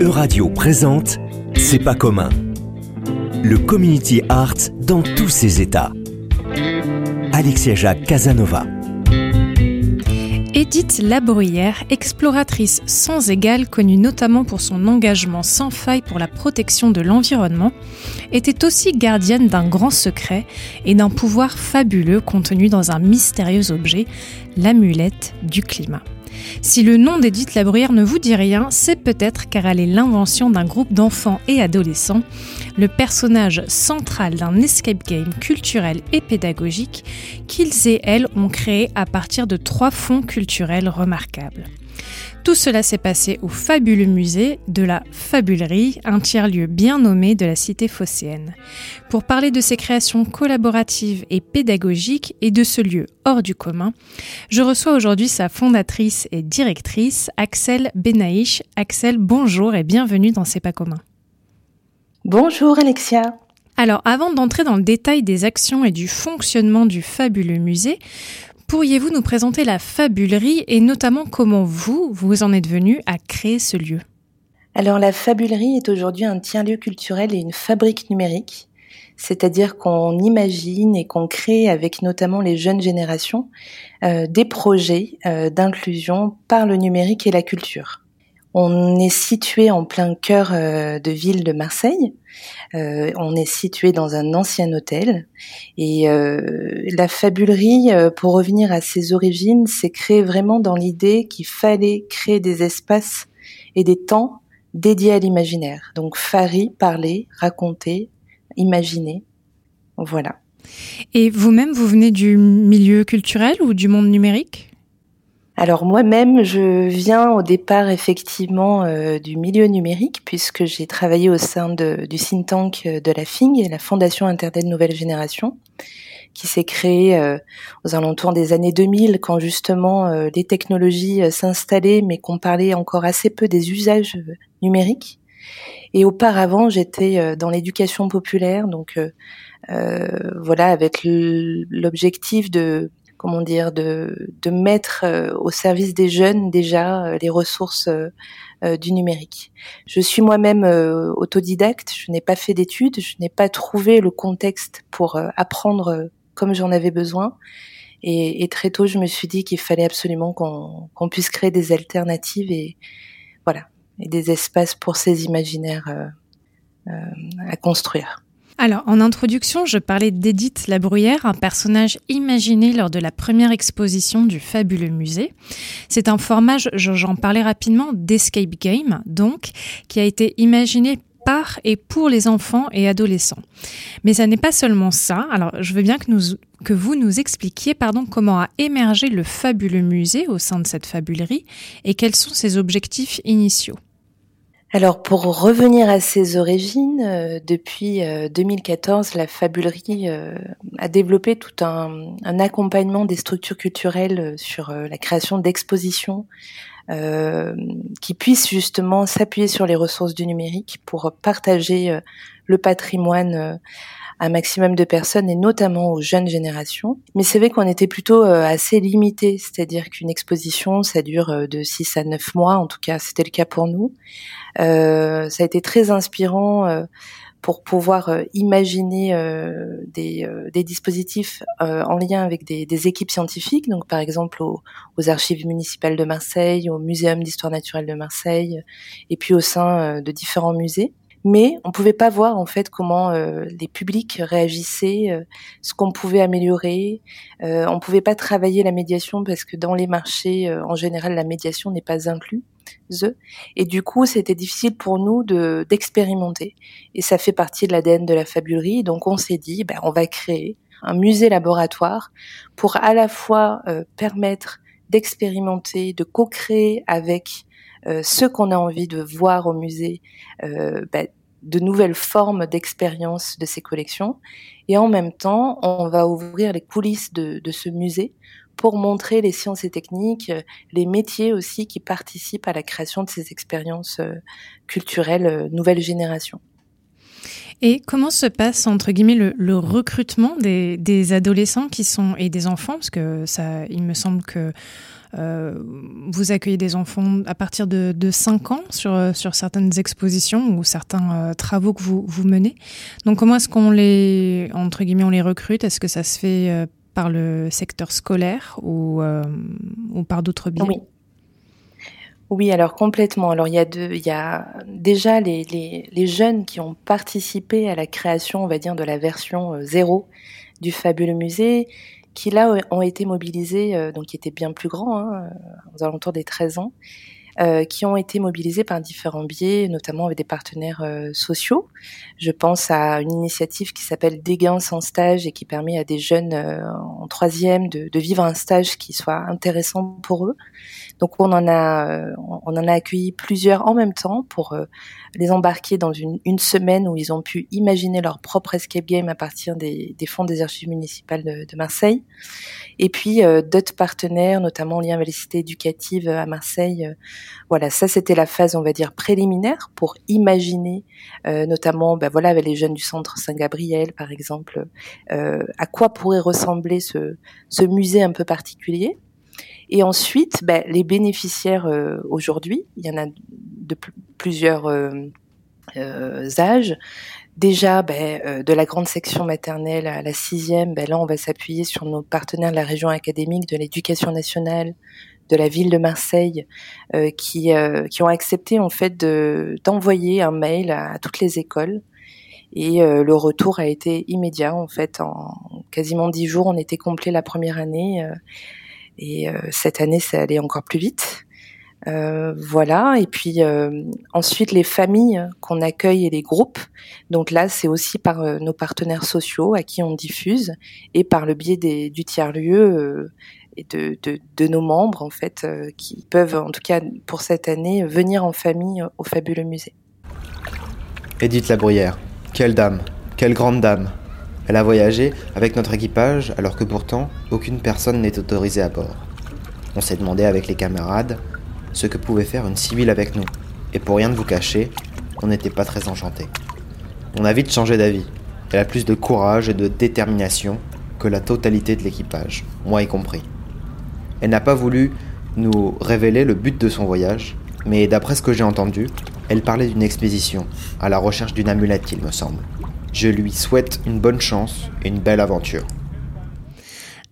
Euradio présente C'est pas commun. Le community art dans tous ses états. Alexia Jacques Casanova. Edith Labruyère, exploratrice sans égale, connue notamment pour son engagement sans faille pour la protection de l'environnement, était aussi gardienne d'un grand secret et d'un pouvoir fabuleux contenu dans un mystérieux objet, l'amulette du climat. Si le nom d'Edith Labruyère ne vous dit rien, c'est peut-être car elle est l'invention d'un groupe d'enfants et adolescents, le personnage central d'un escape game culturel et pédagogique qu'ils et elles ont créé à partir de trois fonds culturels remarquables. Tout cela s'est passé au fabuleux musée de la Fabulerie, un tiers-lieu bien nommé de la cité phocéenne. Pour parler de ces créations collaboratives et pédagogiques et de ce lieu hors du commun, je reçois aujourd'hui sa fondatrice et directrice, Axel Benaïch. Axel, bonjour et bienvenue dans C'est pas commun. Bonjour Alexia. Alors, avant d'entrer dans le détail des actions et du fonctionnement du fabuleux musée, Pourriez-vous nous présenter la fabulerie et notamment comment vous, vous en êtes venu à créer ce lieu? Alors la fabulerie est aujourd'hui un tiers-lieu culturel et une fabrique numérique, c'est-à-dire qu'on imagine et qu'on crée avec notamment les jeunes générations euh, des projets euh, d'inclusion par le numérique et la culture. On est situé en plein cœur euh, de ville de Marseille. Euh, on est situé dans un ancien hôtel. Et euh, la fabulerie, pour revenir à ses origines, s'est créée vraiment dans l'idée qu'il fallait créer des espaces et des temps dédiés à l'imaginaire. Donc fari, parler, raconter, imaginer. Voilà. Et vous-même, vous venez du milieu culturel ou du monde numérique? Alors moi-même, je viens au départ effectivement euh, du milieu numérique puisque j'ai travaillé au sein du think tank de la FING, la Fondation Internet Nouvelle Génération, qui s'est créée euh, aux alentours des années 2000 quand justement euh, les technologies s'installaient mais qu'on parlait encore assez peu des usages numériques. Et auparavant, j'étais dans l'éducation populaire, donc voilà, avec l'objectif de comment dire, de, de mettre euh, au service des jeunes déjà euh, les ressources euh, du numérique. Je suis moi-même autodidacte, je n'ai pas fait d'études, je n'ai pas trouvé le contexte pour apprendre comme j'en avais besoin. Et, et, très tôt, je me suis dit qu'il fallait absolument qu'on puisse créer des alternatives et voilà, et des espaces pour ces imaginaires à construire. Alors, en introduction, je parlais d'Edith Labruyère, un personnage imaginé lors de la première exposition du fabuleux musée. C'est un format, j'en parlais rapidement, d'escape game, donc, qui a été imaginé par et pour les enfants et adolescents. Mais ça n'est pas seulement ça. Alors, je veux bien que, nous, que vous nous expliquiez pardon, comment a émergé le fabuleux musée au sein de cette fabulerie et quels sont ses objectifs initiaux. Alors pour revenir à ses origines, euh, depuis 2014, euh, la Fabulerie euh, a développé tout un, accompagnement des structures culturelles sur la création d'expositions qui puissent justement s'appuyer sur les ressources du numérique pour partager le patrimoine un maximum de personnes et notamment aux jeunes générations. Mais c'est vrai qu'on était plutôt assez limité, c'est-à-dire qu'une exposition, ça dure de 6 à 9 mois, en tout cas c'était le cas pour nous. Euh, ça a été très inspirant euh, pour pouvoir euh, imaginer des, des, dispositifs en lien avec des, des, équipes scientifiques, donc par exemple aux, aux, archives municipales de Marseille, au Muséum d'histoire naturelle de Marseille, et puis au sein de différents musées mais on pouvait pas voir en fait comment euh, les publics réagissaient, euh, ce qu'on pouvait améliorer. Euh, on pouvait pas travailler la médiation parce que dans les marchés, euh, en général, la médiation n'est pas inclue. Et du coup, c'était difficile pour nous de d'expérimenter. Et ça fait partie de l'ADN de la fabulerie. Donc, on s'est dit, ben, on va créer un musée laboratoire pour à la fois permettre d'expérimenter, de co-créer avec euh, ce qu'on a envie de voir au musée, euh, bah, de nouvelles formes d'expérience de ces collections. Et en même temps, on va ouvrir les coulisses de, de, ce musée pour montrer les sciences et techniques, les métiers aussi qui participent à la création de ces expériences euh, culturelles nouvelle génération. Et comment se passe entre guillemets le, recrutement des, des, adolescents qui sont et des enfants? Parce que ça, il me semble que vous accueillez des enfants à partir de, de 5 ans sur, sur certaines expositions ou certains travaux que vous, vous menez. Donc comment est-ce qu'on les, entre guillemets, on les recrute? Est-ce que ça se fait par le secteur scolaire ou, ou par d'autres biais oui. Oui, alors complètement. Alors il y a, deux, il y a déjà les, les, les, jeunes qui ont participé à la création, on va dire, de la version euh, zéro du fabuleux musée, qui là ont été mobilisés, euh, donc qui étaient bien plus grands, hein, aux alentours des 13 ans, euh, qui ont été mobilisés par différents biais, notamment avec des partenaires euh, sociaux. Je pense à une initiative qui s'appelle Dégains sans stage et qui permet à des jeunes euh, en troisième de, de, vivre un stage qui soit intéressant pour eux. Donc on en a, on en a accueilli plusieurs en même temps pour les embarquer dans une, une, semaine où ils ont pu imaginer leur propre escape game à partir des, des fonds des archives municipales de, de Marseille. Et puis euh, d'autres partenaires, notamment en lien avec les cités à Marseille. Euh, voilà, ça c'était la phase, on va dire, préliminaire pour imaginer, euh, notamment, ben voilà, avec les jeunes du centre Saint-Gabriel, par exemple, à quoi pourrait ressembler ce, musée un peu particulier. Et ensuite, ben, les bénéficiaires aujourd'hui, il y en a de plusieurs âges, déjà ben, euh, de la grande section maternelle à la sixième, ben, là on va s'appuyer sur nos partenaires de la région académique, de l'éducation nationale, de la ville de Marseille, euh, qui, euh, qui ont accepté en fait d'envoyer un mail à, toutes les écoles. Et le retour a été immédiat en fait. En quasiment dix jours, on était complet la première année. et cette année, ça allait encore plus vite. Euh, voilà, et puis euh, ensuite les familles qu'on accueille et les groupes. Donc là, c'est aussi par euh, nos partenaires sociaux à qui on diffuse et par le biais des, du tiers-lieu et de, nos membres en fait qui peuvent, en tout cas pour cette année, venir en famille au fabuleux musée. Edith Labruyère, quelle dame, quelle grande dame. Elle a voyagé avec notre équipage alors que pourtant aucune personne n'est autorisée à bord. On s'est demandé avec les camarades ce que pouvait faire une civile avec nous. Et pour rien de vous cacher, on n'était pas très enchantés. On a vite changé d'avis. Elle a plus de courage et de détermination que la totalité de l'équipage, moi y compris. Elle n'a pas voulu nous révéler le but de son voyage, mais d'après ce que j'ai entendu, elle parlait d'une expédition, à la recherche d'une amulette, il me semble. Je lui souhaite une bonne chance et une belle aventure.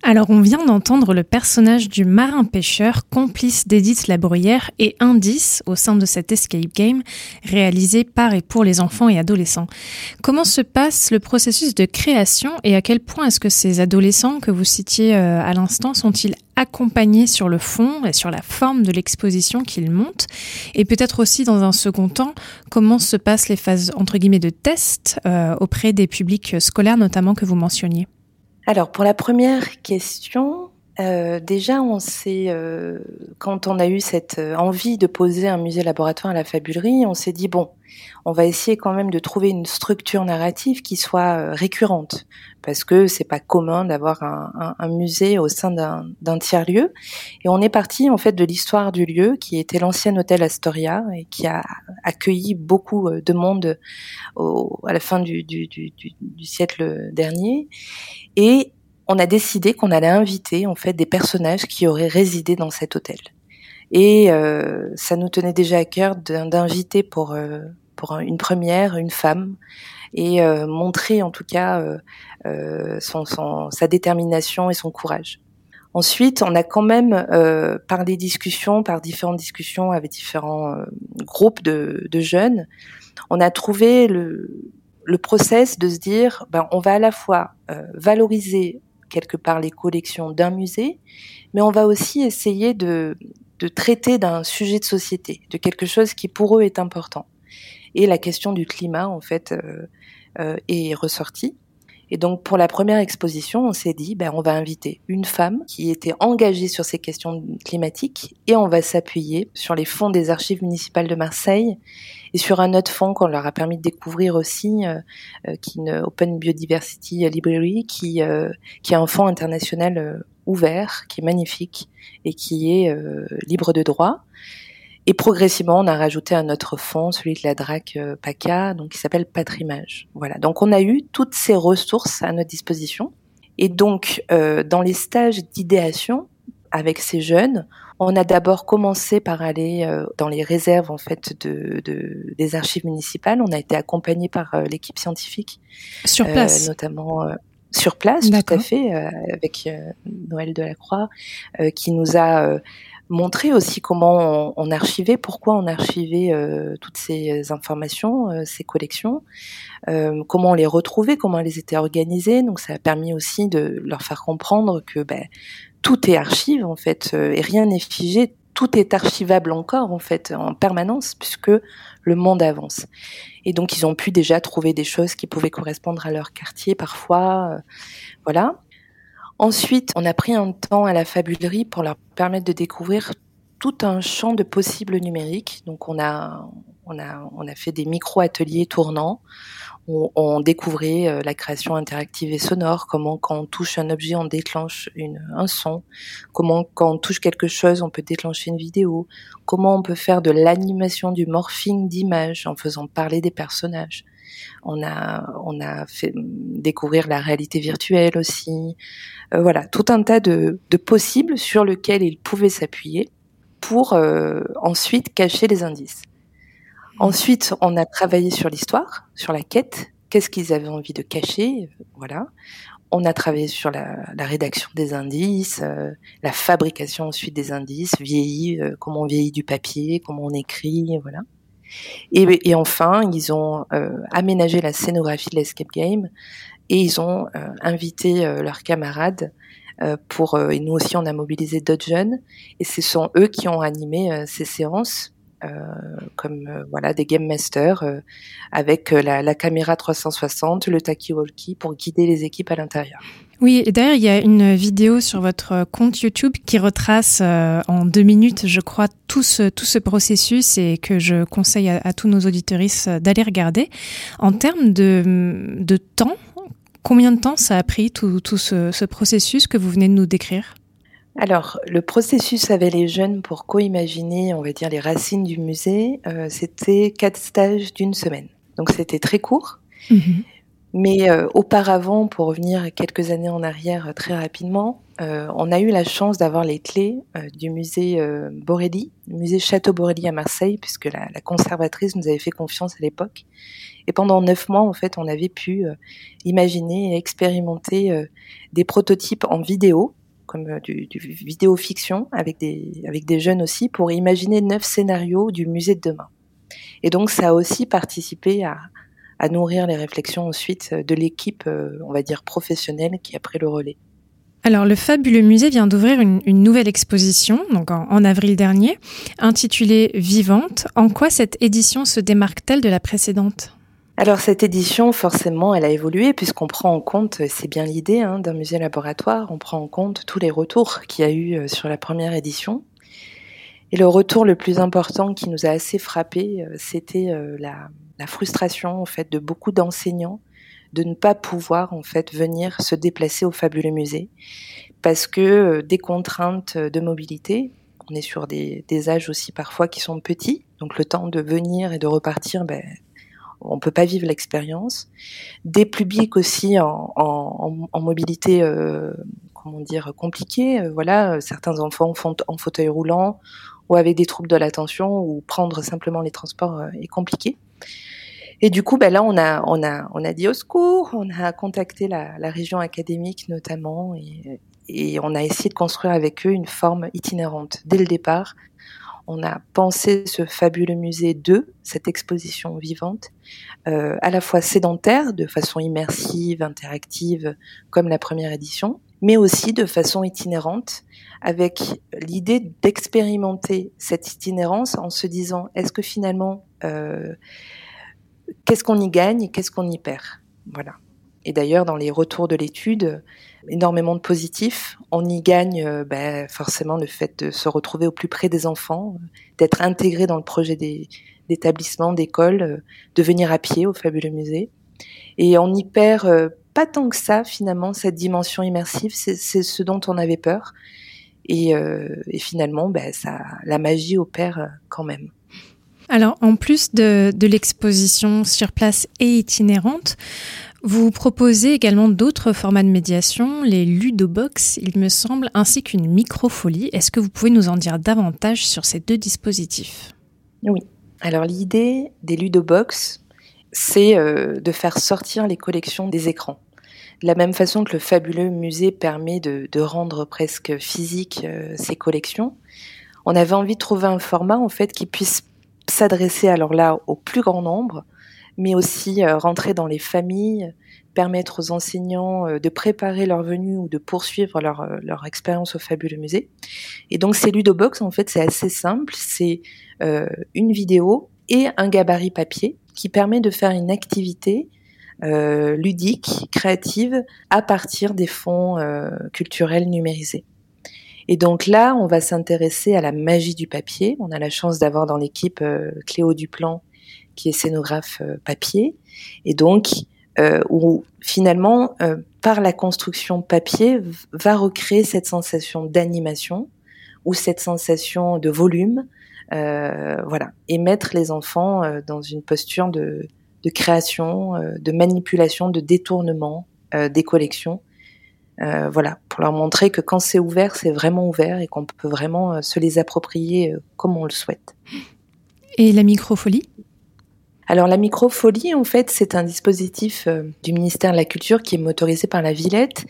Alors on vient d'entendre le personnage du marin-pêcheur, complice d'Edith Labruyère et indice au sein de cet escape game réalisé par et pour les enfants et adolescents. Comment se passe le processus de création et à quel point est-ce que ces adolescents que vous citiez euh, à l'instant sont-ils accompagnés sur le fond et sur la forme de l'exposition qu'ils montent? Et peut-être aussi dans un second temps, comment se passent les phases entre guillemets de test euh, auprès des publics scolaires notamment que vous mentionniez? Alors pour la première question, euh, déjà on s'est, euh, quand on a eu cette euh, envie de poser un musée laboratoire à la fabulerie, on s'est dit bon, on va essayer quand même de trouver une structure narrative qui soit euh, récurrente, parce que c'est pas commun d'avoir un, un, musée au sein d'un tiers lieu. Et on est parti en fait de l'histoire du lieu, qui était l'ancien hôtel Astoria et qui a accueilli beaucoup euh, de monde au, à la fin du, du, du, du siècle dernier. Et on a décidé qu'on allait inviter en fait des personnages qui auraient résidé dans cet hôtel. Et euh, ça nous tenait déjà à cœur d'inviter pour euh, pour une première une femme et euh, montrer en tout cas euh, euh, son, son, sa détermination et son courage. Ensuite, on a quand même, euh, par des discussions, par différentes discussions avec différents euh, groupes de, de, jeunes, on a trouvé le, le process de se dire, ben, on va à la fois euh, valoriser quelque part les collections d'un musée, mais on va aussi essayer de, de traiter d'un sujet de société, de quelque chose qui pour eux est important. Et la question du climat, en fait, euh, euh, est ressortie. Et donc pour la première exposition, on s'est dit, ben, on va inviter une femme qui était engagée sur ces questions climatiques et on va s'appuyer sur les fonds des archives municipales de Marseille et sur un autre fonds qu'on leur a permis de découvrir aussi, euh, euh qui est une Open Biodiversity Library, qui, euh, qui est un fonds international euh, ouvert, qui est magnifique et qui est libre de droit. Et progressivement, on a rajouté un autre fonds, celui de la DRAC euh, PACA, donc qui s'appelle Patrimage. Voilà. Donc on a eu toutes ces ressources à notre disposition. Et donc, euh, dans les stages d'idéation, avec ces jeunes. On a d'abord commencé par aller euh, dans les réserves en fait de, de, des archives municipales. On a été accompagné par euh, l'équipe scientifique sur place, notamment sur place, tout à fait, avec Noël Delacroix, qui nous a montrer aussi comment on, archivait, pourquoi on archivait euh, toutes ces informations, euh, ces collections, euh, comment on les retrouvait, comment elles étaient organisées. Donc ça a permis aussi de leur faire comprendre que ben, tout est archive en fait et rien n'est figé. Tout est archivable encore en fait en permanence puisque le monde avance. Et donc ils ont pu déjà trouver des choses qui pouvaient correspondre à leur quartier parfois, voilà. Ensuite, on a pris un temps à la fabulerie pour leur permettre de découvrir tout un champ de possibles numériques. Donc, on a, on a, on a fait des micro-ateliers tournants. On, on découvrait euh, la création interactive et sonore, comment quand on touche un objet, on déclenche une, un son, comment quand on touche quelque chose, on peut déclencher une vidéo, comment on peut faire de l'animation, du morphing d'images en faisant parler des personnages. On a, on a fait découvrir la réalité virtuelle aussi. Euh, voilà, tout un tas de, possibles sur lesquels ils pouvaient s'appuyer pour euh, ensuite cacher les indices. Ensuite, on a travaillé sur l'histoire, sur la quête. Qu'est-ce qu'ils avaient envie de cacher Voilà. On a travaillé sur la, rédaction des indices, euh, la fabrication ensuite des indices, vieilli, comment on vieillit du papier, comment on écrit, voilà. Et, enfin, ils ont euh, aménagé la scénographie de l'escape game et ils ont euh, invité euh, leurs camarades pour et nous aussi on a mobilisé d'autres jeunes et ce sont eux qui ont animé ces séances comme voilà des game masters avec la, caméra 360, le talkie-walkie pour guider les équipes à l'intérieur. Oui, et d'ailleurs, il y a une vidéo sur votre compte YouTube qui retrace euh, en deux minutes, je crois, tout ce, tout ce processus et que je conseille à, à tous nos auditeuristes d'aller regarder. En termes de, de temps, combien de temps ça a pris tout, tout ce, ce processus que vous venez de nous décrire? Alors, le processus avec les jeunes pour co-imaginer, on va dire, les racines du musée, euh, c'était quatre stages d'une semaine. Donc, c'était très court. Mmh. Mais euh, auparavant, pour revenir quelques années en arrière euh, très rapidement, euh, on a eu la chance d'avoir les clés euh, du musée euh, Borelli, le musée Château Borelli à Marseille, puisque la, la, conservatrice nous avait fait confiance à l'époque. Et pendant neuf mois, en fait, on avait pu imaginer et expérimenter des prototypes en vidéo, comme du, du vidéo fiction, avec des, avec des jeunes aussi, pour imaginer neuf scénarios du musée de demain. Et donc, ça a aussi participé à, à nourrir les réflexions ensuite de l'équipe, euh, on va dire professionnelle, qui a pris le relais. Alors, le fabuleux musée vient d'ouvrir une, une, nouvelle exposition, donc en, en, avril dernier, intitulée Vivante. En quoi cette édition se démarque-t-elle de la précédente? Alors cette édition, forcément, elle a évolué puisqu'on prend en compte, c'est bien l'idée hein, d'un musée laboratoire, on prend en compte tous les retours qu'il y a eu euh, sur la première édition. Et le retour le plus important qui nous a assez frappé, euh, c'était la, la frustration en fait de beaucoup d'enseignants de ne pas pouvoir en fait venir se déplacer au fabuleux musée parce que euh, des contraintes de mobilité, on est sur des, des, âges aussi parfois qui sont petits, donc le temps de venir et de repartir, ben, on peut pas vivre l'expérience. Des publics aussi en, en, en mobilité, euh, comment dire, compliquée. Euh, voilà, certains enfants font en fauteuil roulant ou avec des troubles de l'attention ou prendre simplement les transports euh, est compliqué. Et du coup, ben là, on a, on a, on a dit au secours, on a contacté la, région académique notamment, et, et, on a essayé de construire avec eux une forme itinérante. Dès le départ, on a pensé ce fabuleux musée de cette exposition vivante, euh, à la fois sédentaire, de façon immersive, interactive, comme la première édition, mais aussi de façon itinérante, avec l'idée d'expérimenter cette itinérance en se disant, est-ce que finalement, euh, qu'est-ce qu'on y gagne et qu'est-ce qu'on y perd? Voilà. Et d'ailleurs, dans les retours de l'étude, énormément de positifs. On y gagne euh, ben, forcément le fait de se retrouver au plus près des enfants, d'être intégré dans le projet d'établissement, d'école, euh, de venir à pied au fabuleux musée. Et on y perd pas tant que ça finalement cette dimension immersive. C'est ce dont on avait peur. Et, et finalement, ben, ça, la magie opère quand même. Alors, en plus de, de l'exposition sur place et itinérante, Vous proposez également d'autres formats de médiation, les ludobox, il me semble, ainsi qu'une microfolie. Est-ce que vous pouvez nous en dire davantage sur ces deux dispositifs? Oui. Alors l'idée des ludobox, c'est euh, de faire sortir les collections des écrans. De la même façon que le fabuleux musée permet de, rendre presque physique euh, ces collections, on avait envie de trouver un format en fait qui puisse s'adresser alors là au plus grand nombre, mais aussi euh, rentrer dans les familles, permettre aux enseignants euh, de préparer leur venue ou de poursuivre leur, euh, leur expérience au fabuleux musée. Et donc ces ludobox, en fait, c'est assez simple. C'est une vidéo et un gabarit papier qui permet de faire une activité ludique, créative, à partir des fonds culturels numérisés. Et donc là, on va s'intéresser à la magie du papier. On a la chance d'avoir dans l'équipe Cléo Duplan, qui est scénographe euh, papier, et donc euh, où finalement, euh, par la construction papier, va recréer cette sensation d'animation ou cette sensation de volume, voilà, et mettre les enfants dans une posture de, de création, de manipulation, de détournement des collections. voilà, pour leur montrer que quand c'est ouvert, c'est vraiment ouvert et qu'on peut vraiment se les approprier comme on le souhaite. Et la microfolie? Alors la microfolie, en fait, c'est un dispositif euh, du ministère de la Culture qui est motorisé par la Villette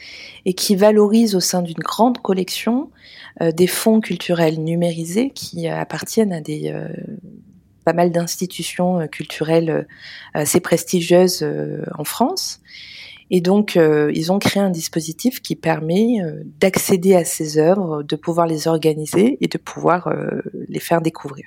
et qui valorise au sein d'une grande collection euh, des fonds culturels numérisés qui appartiennent à des euh, pas mal d'institutions culturelles assez prestigieuses en France. Et donc, ils ont créé un dispositif qui permet d'accéder à ces œuvres, de pouvoir les organiser et de pouvoir les faire découvrir.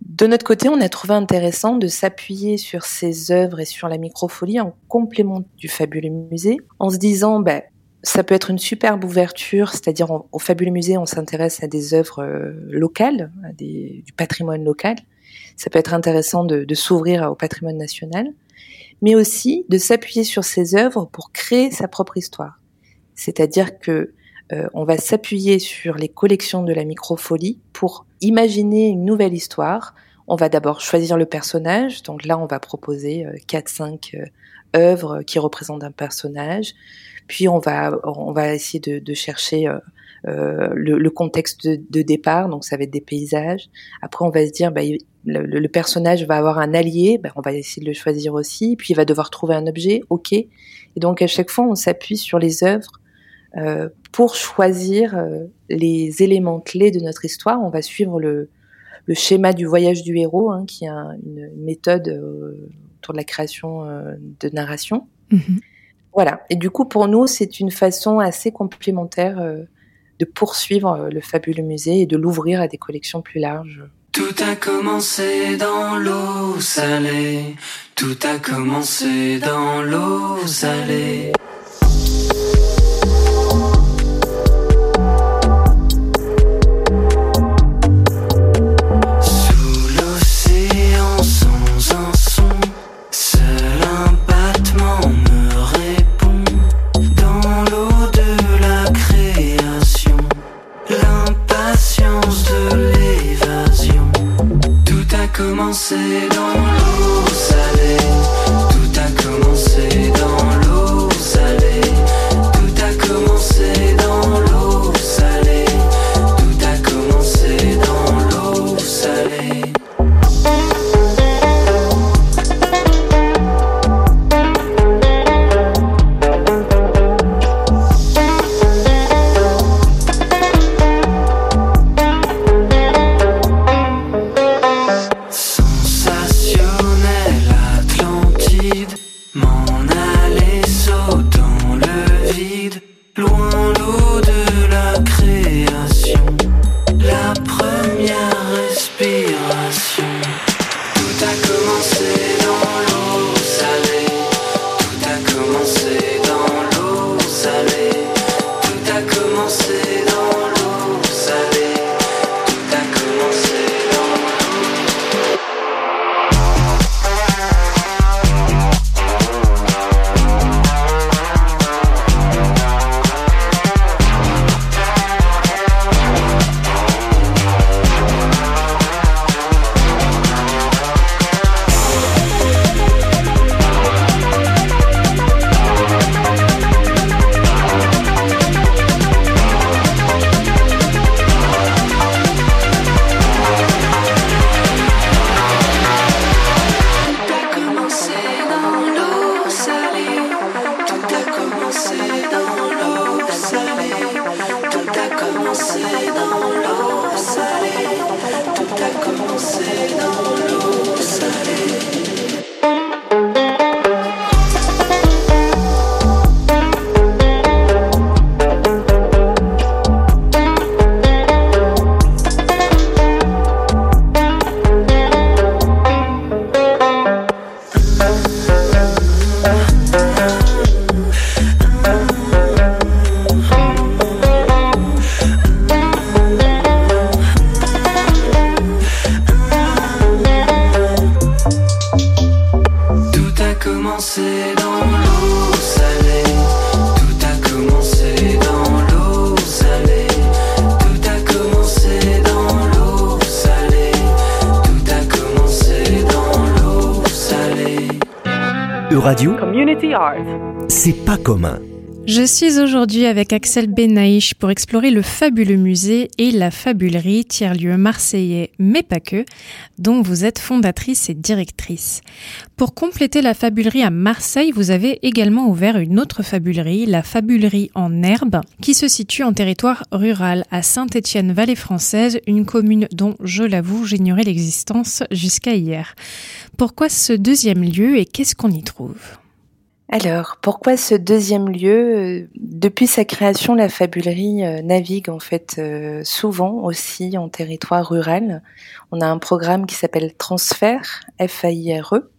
De notre côté, on a trouvé intéressant de s'appuyer sur ces œuvres et sur la microfolie en complément du fabuleux musée, en se disant, ben, ça peut être une superbe ouverture, c'est-à-dire au fabuleux musée, on s'intéresse à des œuvres euh, locales, à du patrimoine local. Ça peut être intéressant de, de s'ouvrir au patrimoine national, mais aussi de s'appuyer sur ces œuvres pour créer sa propre histoire. C'est-à-dire que euh, on va s'appuyer sur les collections de la microfolie pour imaginer une nouvelle histoire. On va d'abord choisir le personnage. Donc là, on va proposer euh, quatre, cinq euh, œuvres qui représentent un personnage. Puis on va on va essayer de, chercher le, contexte de, départ. Donc ça va être des paysages. Après, on va se dire bah, le, personnage va avoir un allié. Bah, on va essayer de le choisir aussi. Puis il va devoir trouver un objet. Ok. Et donc à chaque fois, on s'appuie sur les œuvres euh, pour choisir euh, les éléments clés de notre histoire. On va suivre le, le schéma du voyage du héros, hein, qui est une méthode euh, autour de la création de narration. Mhm. Voilà. Et du coup, pour nous, c'est une façon assez complémentaire de poursuivre le fabuleux musée et de l'ouvrir à des collections plus larges. Tout a commencé dans l'eau salée. Tout a commencé dans l'eau salée. just Tout a commencé dans l'eau salée, tout a commencé dans l'eau salée, tout a commencé dans l'eau salée. Radio Community Art. C'est pas commun. Je suis aujourd'hui avec Axel Benaïch pour explorer le fabuleux musée et la fabulerie, tiers-lieu marseillais, mais pas que, dont vous êtes fondatrice et directrice. Pour compléter la fabulerie à Marseille, vous avez également ouvert une autre fabulerie, la fabulerie en herbe, qui se situe en territoire rural à Saint-Étienne-Vallée française, une commune dont, je l'avoue, j'ignorais l'existence jusqu'à hier. Pourquoi ce deuxième lieu et qu'est-ce qu'on y trouve? Alors, pourquoi ce deuxième lieu Depuis sa création, la fabulerie euh, navigue en fait euh, souvent aussi en territoire rural? On a un programme qui s'appelle Transfert, F-A-I-R-E,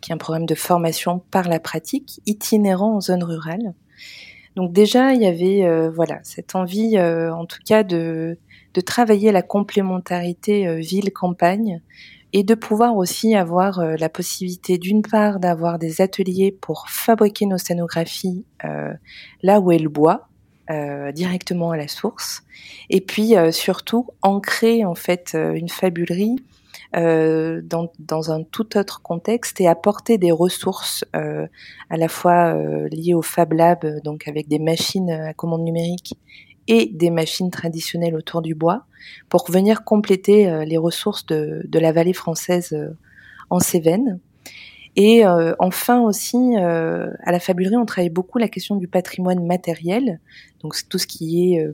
qui est un programme de formation par la pratique, itinérant en zone rurale. Donc déjà, il y avait euh, voilà cette envie, en tout cas, de, de travailler la complémentarité ville-campagne et de pouvoir aussi avoir euh, la possibilité d'une part d'avoir des ateliers pour fabriquer nos scénographies euh, là où est le bois, euh, directement à la source, et puis surtout ancrer en fait une fabulerie dans, dans, un tout autre contexte et apporter des ressources à la fois liées au Fab Lab, donc avec des machines à commande numérique et des machines traditionnelles autour du bois pour venir compléter euh, les ressources de, de, la vallée française euh, en Cévennes. Et euh, enfin aussi, à la fabulerie, on travaille beaucoup la question du patrimoine matériel, donc tout ce qui est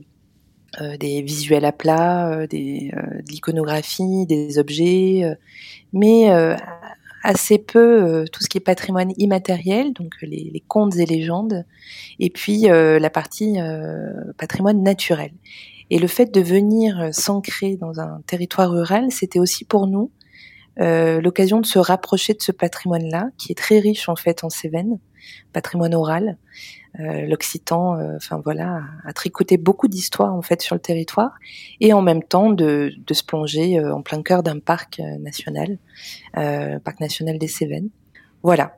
des visuels à plat, des, de l'iconographie, des objets, mais assez peu euh, tout ce qui est patrimoine immatériel, donc les, les contes et légendes, et puis euh, la partie euh, patrimoine naturel. Et le fait de venir s'ancrer dans un territoire rural, c'était aussi pour nous l'occasion de se rapprocher de ce patrimoine-là, qui est très riche en fait en Cévennes, patrimoine oral, euh, l'Occitan, euh, enfin voilà, a, tricoté beaucoup d'histoires en fait sur le territoire, et en même temps de, de se plonger euh, en plein cœur d'un parc national, parc national des Cévennes. Voilà.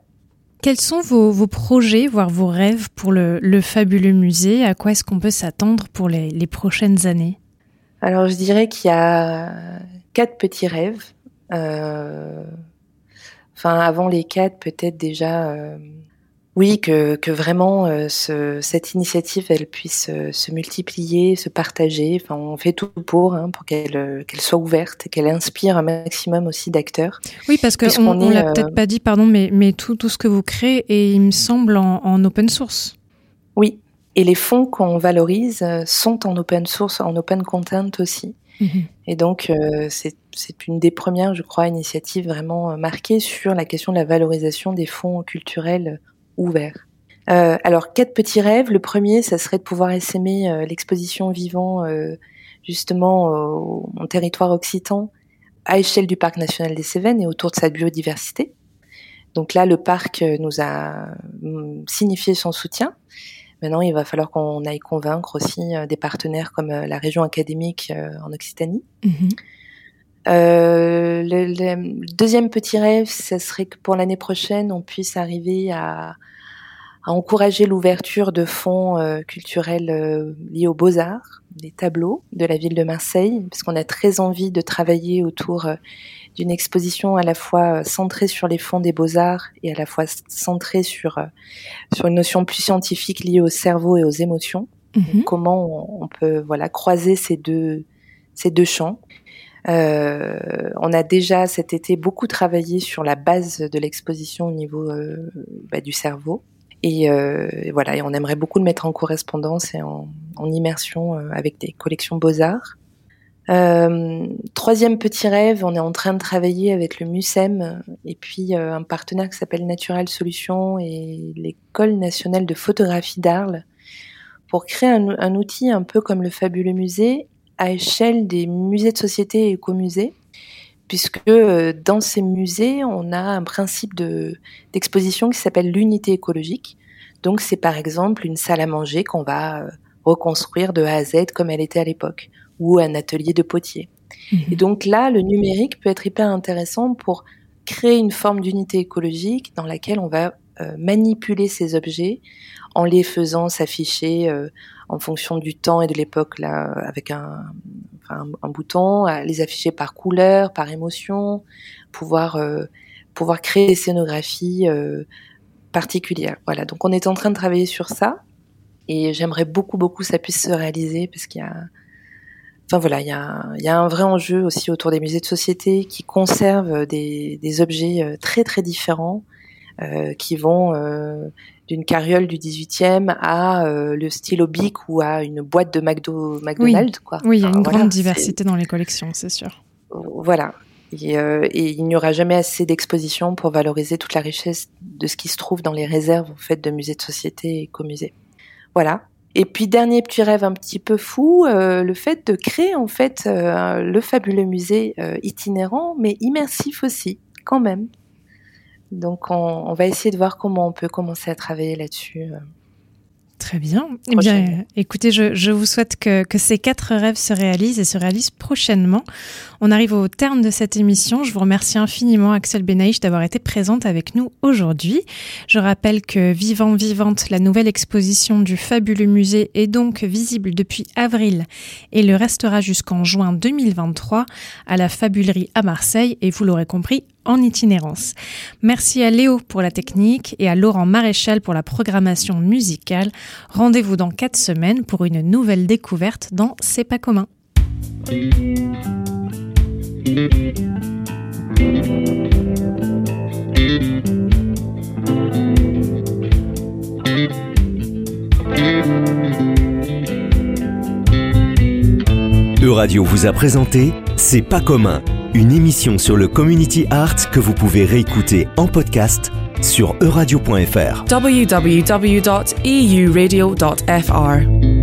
Quels sont vos, vos, projets, voire vos rêves pour le, le fabuleux musée? À quoi est-ce qu'on peut s'attendre pour les, les, prochaines années? Alors je dirais qu'il y a quatre petits rêves. Enfin, avant les quatre, peut-être déjà oui, que, que vraiment euh, ce, cette initiative, elle puisse euh, se multiplier, se partager. Enfin, on fait tout pour, hein, pour qu'elle euh, qu'elle soit ouverte, qu'elle inspire un maximum aussi d'acteurs. Oui, parce qu'on on, on l'a peut-être pas dit, pardon, mais, mais tout, tout ce que vous créez est, il me semble, en, en open source. Oui, et les fonds qu'on valorise sont en open source, en open content aussi. Mhm. Et donc, c'est c'est une des premières, je crois, initiatives vraiment marquées sur la question de la valorisation des fonds culturels ouvert. Euh, alors quatre petits rêves. Le premier, ça serait de pouvoir essaimer euh, l'exposition vivant euh, justement en territoire occitan à échelle du parc national des Cévennes et autour de sa biodiversité. Donc là, le parc nous a mm, signifié son soutien. Maintenant, il va falloir qu'on aille convaincre aussi des partenaires comme la région académique en Occitanie. Mm-hmm. le, le, deuxième petit rêve, ça serait que pour l'année prochaine, on puisse arriver à, à encourager l'ouverture de fonds euh, culturels euh, liés aux beaux-arts, des tableaux de la ville de Marseille, parce qu'on a très envie de travailler autour euh, d'une exposition à la fois centrée sur les fonds des beaux-arts et à la fois centrée sur, sur une notion plus scientifique liée au cerveau et aux émotions. Mhm. Comment on, peut voilà croiser ces deux, ces deux champs. Euh, on a déjà cet été beaucoup travaillé sur la base de l'exposition au niveau bah, du cerveau. Euh, et, voilà, et on aimerait beaucoup le mettre en correspondance et en, immersion euh, avec des collections Beaux-Arts. Euh, troisième petit rêve, on est en train de travailler avec le MUSEM et puis euh, un partenaire qui s'appelle Natural Solutions et l'École nationale de photographie d'Arles pour créer un, outil un peu comme le fabuleux musée à échelle des musées de société et écomusées, puisque euh, dans ces musées, on a un principe d'exposition qui s'appelle l'unité écologique. Donc c'est par exemple une salle à manger qu'on va euh, reconstruire de A à Z comme elle était à l'époque ou un atelier de potier. Mhm. Et donc là, le numérique peut être hyper intéressant pour créer une forme d'unité écologique dans laquelle on va euh, manipuler ces objets en les faisant s'afficher euh, en fonction du temps et de l'époque là avec un, bouton, les afficher par couleur, par émotion, pouvoir euh, pouvoir créer des scénographies particulières. Voilà, donc on est en train de travailler sur ça. Et j'aimerais beaucoup beaucoup que ça puisse se réaliser parce qu'il y a Enfin voilà, il y a, y a, un vrai enjeu aussi autour des musées de société qui conservent des, des objets euh, très très différents, euh, qui vont euh, d'une carriole du 18e à euh, le stylo bic ou à une boîte de McDo, McDonald's. Oui, quoi. oui il y a une grande diversité dans les collections, c'est sûr. Voilà. Et, et il n'y aura jamais assez d'expositions pour valoriser toute la richesse de ce qui se trouve dans les réserves en fait, de musées de société et écomusées. Voilà. Et puis dernier petit rêve un petit peu fou, euh, le fait de créer en fait euh, le fabuleux musée euh, itinérant, mais immersif aussi, quand même. Donc on, on, va essayer de voir comment on peut commencer à travailler là-dessus. Très bien. Eh bien, écoutez, je, je vous souhaite que, que, ces quatre rêves se réalisent et se réalisent prochainement. On arrive au terme de cette émission. Je vous remercie infiniment, Axel Benaïch, d'avoir été présente avec nous aujourd'hui. Je rappelle que Vivant Vivante, la nouvelle exposition du fabuleux musée, est donc visible depuis avril et le restera jusqu'en juin 2023 à la Fabulerie à Marseille et vous l'aurez compris, en itinérance. Merci à Léo pour la technique et à Laurent Maréchal pour la programmation musicale. Rendez-vous dans quatre semaines pour une nouvelle découverte dans C'est pas commun. Euradio vous a présenté C'est pas commun, une émission sur le community art que vous pouvez réécouter en podcast sur euradio.fr. www.euradio.fr